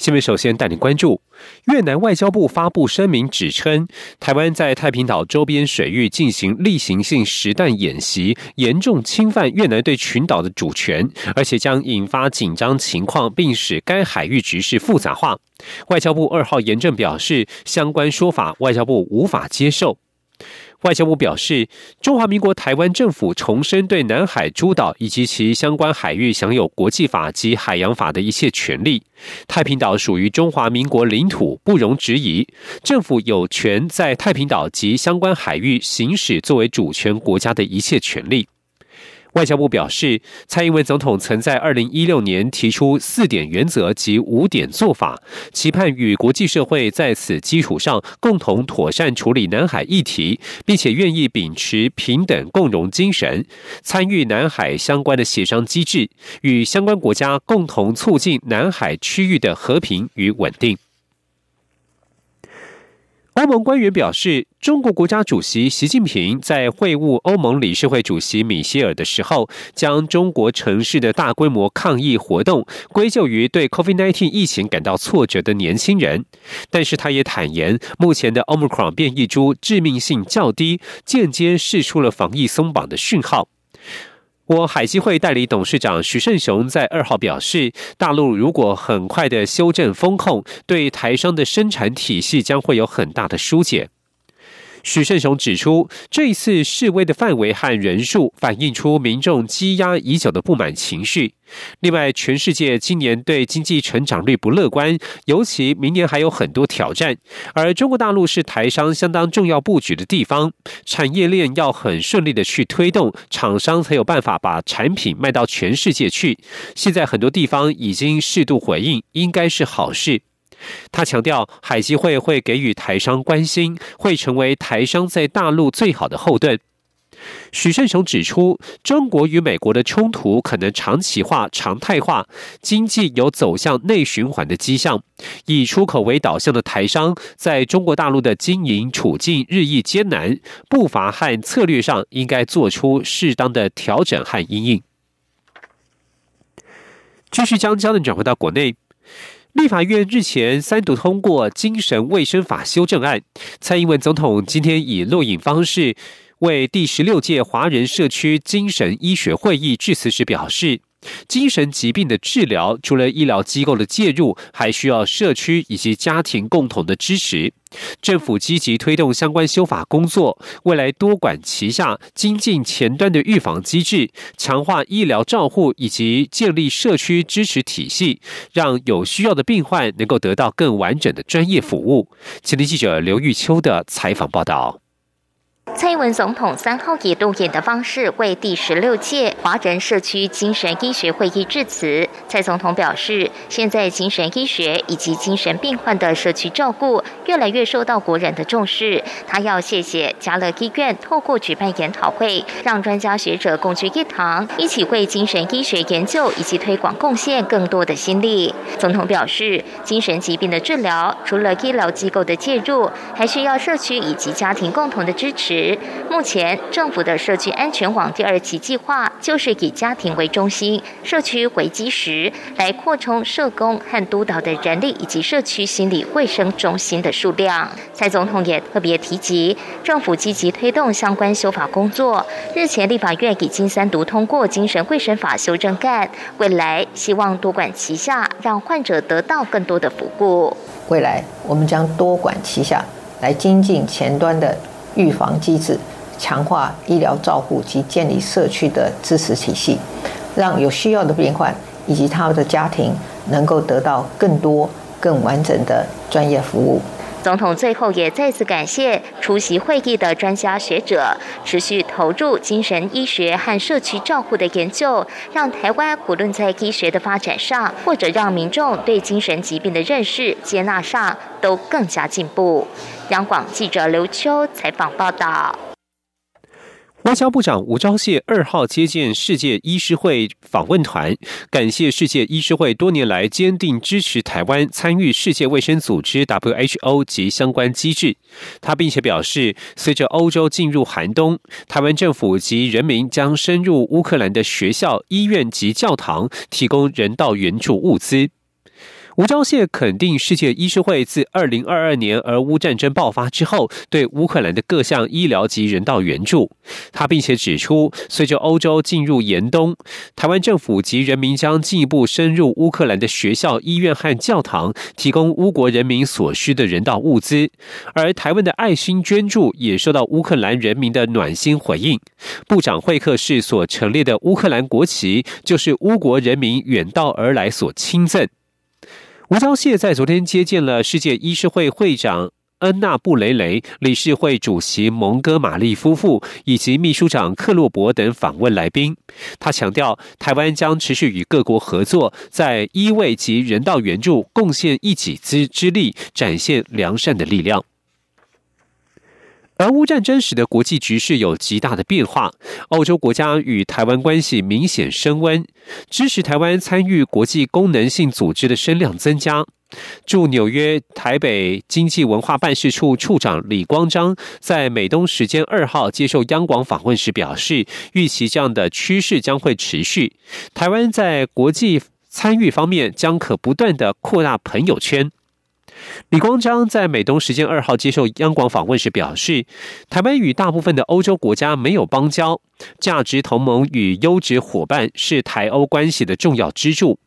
新闻首先带您关注，越南外交部发布声明指称，台湾在太平岛周边水域进行例行性实弹演习，严重侵犯越南对群岛的主权，而且将引发紧张情况，并使该海域局势复杂化。外交部二号严正表示，相关说法外交部无法接受。外交部表示，中华民国台湾政府重申对南海诸岛以及其相关海域享有国际法及海洋法的一切权利。太平岛属于中华民国领土，不容置疑。政府有权在太平岛及相关海域行使作为主权国家的一切权利。外交部表示，蔡英文总统曾在二零一六年提出四点原则及五点做法，期盼与国际社会在此基础上共同妥善处理南海议题，并且愿意秉持平等共荣精神，参与南海相关的协商机制，与相关国家共同促进南海区域的和平与稳定。欧盟官员表示，中国国家主席习近平在会晤欧盟理事会主席米歇尔的时候，将中国城市的大规模抗议活动归咎于对 COVID-19 疫情感到挫折的年轻人。但是，他也坦言，目前的 Omicron 变异株致命性较低，间接释出了防疫松绑的讯号。我海基会代理董事长徐胜雄在二号表示，大陆如果很快的修正风控，对台商的生产体系将会有很大的疏解。许胜雄指出，这一次示威的范围和人数反映出民众积压已久的不满情绪。另外，全世界今年对经济成长率不乐观，尤其明年还有很多挑战。而中国大陆是台商相当重要布局的地方，产业链要很顺利的去推动，厂商才有办法把产品卖到全世界去。现在很多地方已经适度回应，应该是好事。他强调，海基会会给予台商关心，会成为台商在大陆最好的后盾。许胜雄指出，中国与美国的冲突可能长期化、常态化，经济有走向内循环的迹象。以出口为导向的台商在中国大陆的经营处境日益艰难，步伐和策略上应该做出适当的调整和应应。继续将焦点转回到国内。立法院日前三读通过《精神卫生法》修正案，蔡英文总统今天以录影方式为第十六届华人社区精神医学会议致辞时表示。精神疾病的治疗，除了医疗机构的介入，还需要社区以及家庭共同的支持。政府积极推动相关修法工作，未来多管齐下，精进前端的预防机制，强化医疗照护以及建立社区支持体系，让有需要的病患能够得到更完整的专业服务。前天记者刘玉秋的采访报道。蔡英文总统三号以路演的方式为第十六届华人社区精神医学会议致辞。蔡总统表示，现在精神医学以及精神病患的社区照顾越来越受到国人的重视。他要谢谢嘉乐医院透过举办研讨会，让专家学者共聚一堂，一起为精神医学研究以及推广贡献更多的心力。总统表示，精神疾病的治疗除了医疗机构的介入，还需要社区以及家庭共同的支持。目前，政府的社区安全网第二期计划就是以家庭为中心、社区为基石，来扩充社工和督导的人力以及社区心理卫生中心的数量。蔡总统也特别提及，政府积极推动相关修法工作。日前，立法院已经三读通过《精神卫生法》修正案，未来希望多管齐下，让患者得到更多的服务。未来，我们将多管齐下，来精进前端的。预防机制，强化医疗照护及建立社区的支持体系，让有需要的病患以及他们的家庭能够得到更多、更完整的专业服务。总统最后也再次感谢出席会议的专家学者，持续投入精神医学和社区照护的研究，让台湾无论在医学的发展上，或者让民众对精神疾病的认识、接纳上，都更加进步。央广记者刘秋采访报道。外交部长吴钊燮二号接见世界医师会访问团，感谢世界医师会多年来坚定支持台湾参与世界卫生组织 （WHO） 及相关机制。他并且表示，随着欧洲进入寒冬，台湾政府及人民将深入乌克兰的学校、医院及教堂，提供人道援助物资。吴钊燮肯定世界医师会自二零二二年俄乌战争爆发之后，对乌克兰的各项医疗及人道援助。他并且指出，随着欧洲进入严冬，台湾政府及人民将进一步深入乌克兰的学校、医院和教堂，提供乌国人民所需的人道物资。而台湾的爱心捐助也受到乌克兰人民的暖心回应。部长会客室所陈列的乌克兰国旗，就是乌国人民远道而来所亲赠。吴钊燮在昨天接见了世界医师会会长恩纳布雷雷、理事会主席蒙哥马利夫妇以及秘书长克洛伯等访问来宾。他强调，台湾将持续与各国合作，在医卫及人道援助贡献一己之之力，展现良善的力量。俄乌战争使得国际局势有极大的变化，欧洲国家与台湾关系明显升温，支持台湾参与国际功能性组织的声量增加。驻纽约台北经济文化办事处处长李光章在美东时间二号接受央广访问时表示，预期这样的趋势将会持续，台湾在国际参与方面将可不断的扩大朋友圈。李光章在美东时间二号接受央广访问时表示，台湾与大部分的欧洲国家没有邦交，价值同盟与优质伙伴是台欧关系的重要支柱。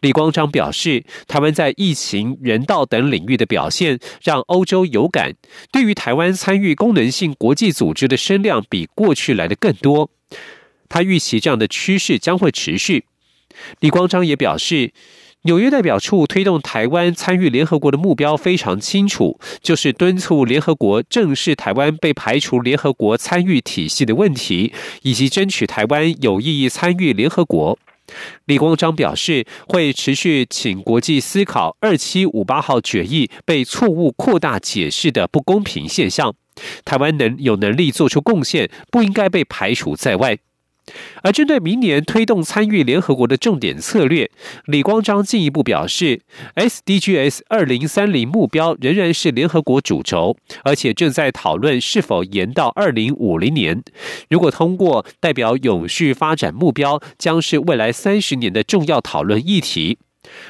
李光章表示，台湾在疫情、人道等领域的表现让欧洲有感，对于台湾参与功能性国际组织的声量比过去来的更多。他预期这样的趋势将会持续。李光章也表示。纽约代表处推动台湾参与联合国的目标非常清楚，就是敦促联合国正视台湾被排除联合国参与体系的问题，以及争取台湾有意义参与联合国。李光章表示，会持续请国际思考二七五八号决议被错误扩大解释的不公平现象，台湾能有能力做出贡献，不应该被排除在外。而针对明年推动参与联合国的重点策略，李光章进一步表示，SDGs 二零三零目标仍然是联合国主轴，而且正在讨论是否延到二零五零年。如果通过，代表永续发展目标将是未来三十年的重要讨论议题。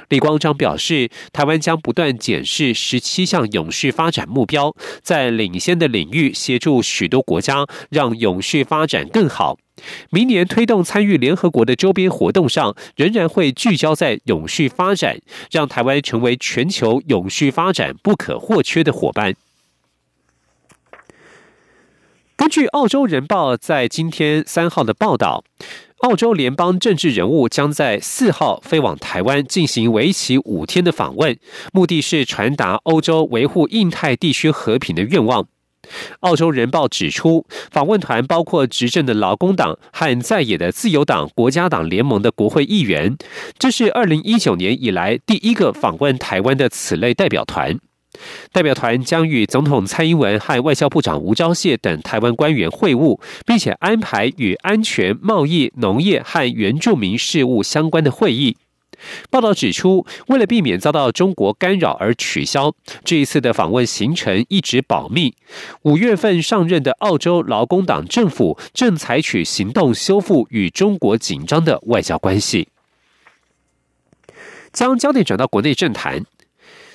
李光章表示，台湾将不断检视十七项永续发展目标，在领先的领域协助许多国家，让永续发展更好。明年推动参与联合国的周边活动上，仍然会聚焦在永续发展，让台湾成为全球永续发展不可或缺的伙伴。根据澳洲人报在今天三号的报道。澳洲联邦政治人物将在四号飞往台湾进行为期五天的访问，目的是传达欧洲维护印太地区和平的愿望。澳洲人报指出，访问团包括执政的劳工党和在野的自由党国家党联盟的国会议员，这是二零一九年以来第一个访问台湾的此类代表团。代表团将与总统蔡英文和外交部长吴钊燮等台湾官员会晤，并且安排与安全、贸易、农业和原住民事务相关的会议。报道指出，为了避免遭到中国干扰而取消这一次的访问行程，一直保密。五月份上任的澳洲劳工党政府正采取行动修复与中国紧张的外交关系。将焦点转到国内政坛。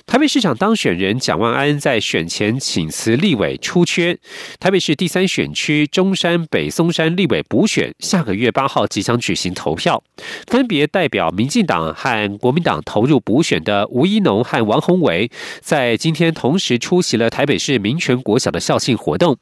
台北市长当选人蒋万安在选前请辞立委出缺，台北市第三选区中山北松山立委补选下个月八号即将举行投票，分别代表民进党和国民党投入补选的吴一农和王宏维，在今天同时出席了台北市民权国小的校庆活动。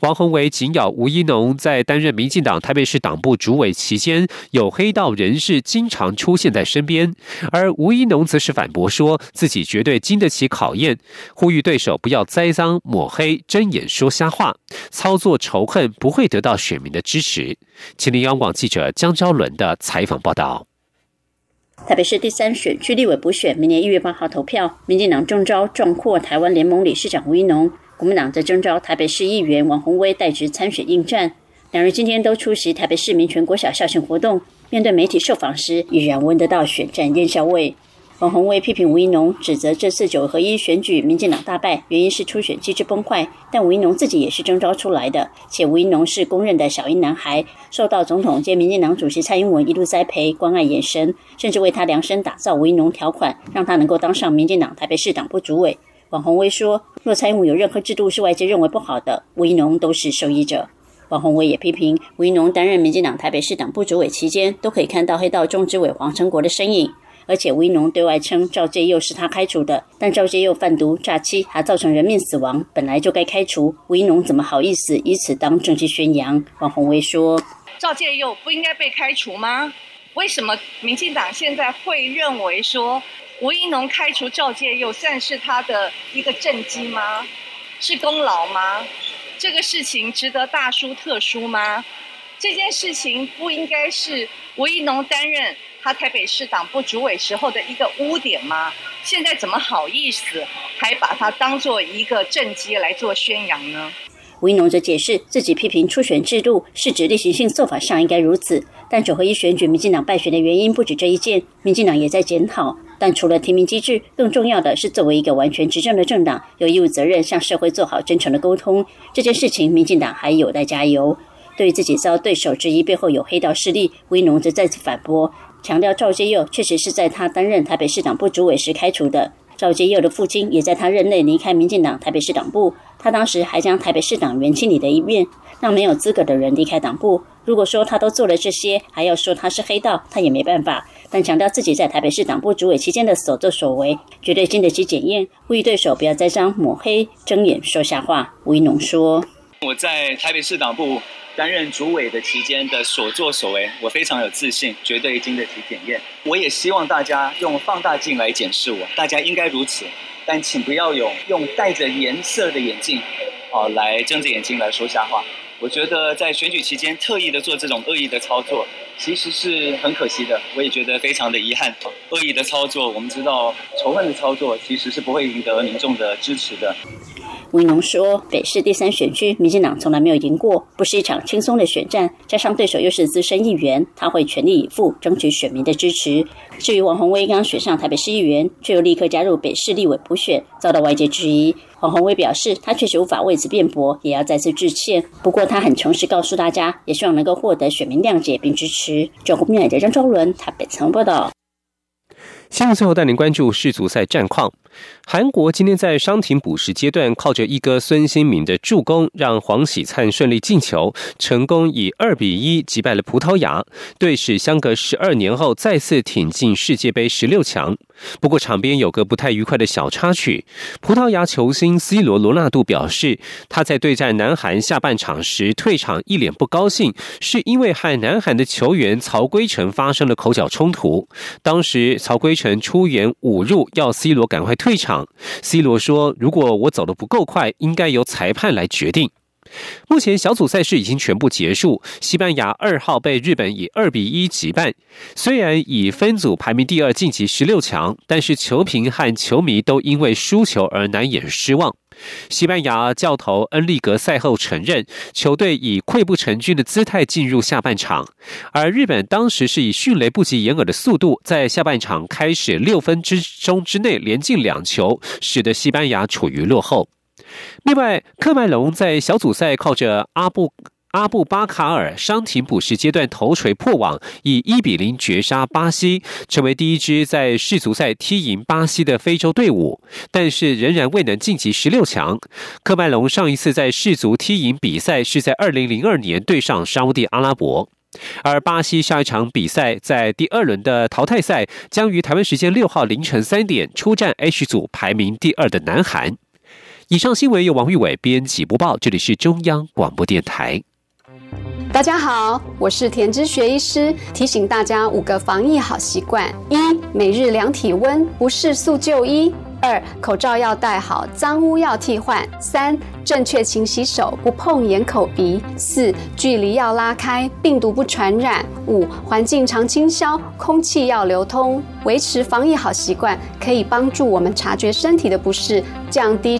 王宏维紧咬吴一农在担任民进党台北市党部主委期间，有黑道人士经常出现在身边，而吴一农则是反驳说自己绝对经得起考验，呼吁对手不要栽赃抹黑、睁眼说瞎话，操作仇恨不会得到选民的支持。请听央广记者江昭伦的采访报道。台北市第三选区立委补选，明年一月八号投票，民进党中招壮阔台湾联盟理事长吴一农。国民党则征召台北市议员王宏威代职参选应战，两人今天都出席台北市民全国小校庆活动，面对媒体受访时，依然闻得到选战烟硝味。王宏威批评吴怡农，指责这次九合一选举民进党大败，原因是初选机制崩坏。但吴怡农自己也是征召出来的，且吴怡农是公认的小英男孩，受到总统兼民进党主席蔡英文一路栽培、关爱、延伸，甚至为他量身打造吴怡农条款，让他能够当上民进党台北市党部主委。王宏威说，若蔡英文有任何制度是外界认为不好的，吴怡农都是受益者。王宏威也批评吴怡农担任民进党台北市党部主委期间，都可以看到黑道中执委黄成国的身影。而且吴怡农对外称赵介佑是他开除的，但赵介佑贩毒、诈欺，还造成人命死亡，本来就该开除。吴怡农怎么好意思以此当政绩宣扬？王宏威说：“赵介佑不应该被开除吗？为什么民进党现在会认为说吴怡农开除赵介佑算是他的一个政绩吗？是功劳吗？这个事情值得大书特书吗？这件事情不应该是吴怡农担任。”他台北市党部主委时候的一个污点吗？现在怎么好意思还把它当做一个政绩来做宣扬呢？吴怡农则解释，自己批评初选制度是指例行性做法上应该如此，但九合一选举民进党败选的原因不止这一件，民进党也在检讨。但除了提名机制，更重要的是作为一个完全执政的政党，有义务责任向社会做好真诚的沟通。这件事情，民进党还有待加油。对于自己遭对手质疑背后有黑道势力，吴怡农则再次反驳。强调赵介佑确实是在他担任台北市长部主委时开除的。赵介佑的父亲也在他任内离开民进党台北市党部，他当时还将台北市党员清理了一遍，让没有资格的人离开党部。如果说他都做了这些，还要说他是黑道，他也没办法。但强调自己在台北市党部主委期间的所作所为，绝对经得起检验。呼吁对手不要栽赃抹黑、睁眼说瞎话。吴一农说：“我在台北市党部。”担任主委的期间的所作所为，我非常有自信，绝对经得起检验。我也希望大家用放大镜来检视我，大家应该如此，但请不要用用戴着颜色的眼镜，哦，来睁着眼睛来说瞎话。我觉得在选举期间特意的做这种恶意的操作，其实是很可惜的。我也觉得非常的遗憾。恶意的操作，我们知道仇恨的操作其实是不会赢得民众的支持的。吴农说：“北市第三选区，民进党从来没有赢过，不是一场轻松的选战。加上对手又是资深议员，他会全力以赴争取选民的支持。至于王宏威刚选上台北市议员，却又立刻加入北市立委补选，遭到外界质疑。王宏威表示，他确实无法为此辩驳，也要再次致歉。不过他很诚实告诉大家，也希望能够获得选民谅解并支持。”中国面的张昭伦台北曾报道。新闻最后带您关注世足赛战况。韩国今天在伤停补时阶段，靠着一哥孙兴敏的助攻，让黄喜灿顺利进球，成功以二比一击败了葡萄牙，队史相隔十二年后再次挺进世界杯十六强。不过场边有个不太愉快的小插曲，葡萄牙球星 C 罗罗纳度表示，他在对战南韩下半场时退场，一脸不高兴，是因为和南韩的球员曹圭成发生了口角冲突。当时曹圭成出言侮辱，要 C 罗赶快退。退场，C 罗说：“如果我走的不够快，应该由裁判来决定。”目前小组赛事已经全部结束，西班牙二号被日本以二比一击败。虽然以分组排名第二晋级十六强，但是球评和球迷都因为输球而难掩失望。西班牙教头恩利格赛后承认，球队以溃不成军的姿态进入下半场，而日本当时是以迅雷不及掩耳的速度，在下半场开始六分之钟之内连进两球，使得西班牙处于落后。另外，喀麦隆在小组赛靠着阿布。阿布巴卡尔伤停补时阶段头锤破网，以一比零绝杀巴西，成为第一支在世足赛踢赢巴西的非洲队伍，但是仍然未能晋级十六强。科麦隆上一次在世足踢赢比赛是在二零零二年对上沙地阿拉伯，而巴西下一场比赛在第二轮的淘汰赛将于台湾时间六号凌晨三点出战 H 组排名第二的南韩。以上新闻由王玉伟编辑播报，这里是中央广播电台。大家好，我是田之学医师，提醒大家五个防疫好习惯：一、每日量体温，不适速就医；二、口罩要戴好，脏污要替换；三、正确勤洗手，不碰眼口鼻；四、距离要拉开，病毒不传染；五、环境常清消，空气要流通。维持防疫好习惯，可以帮助我们察觉身体的不适，降低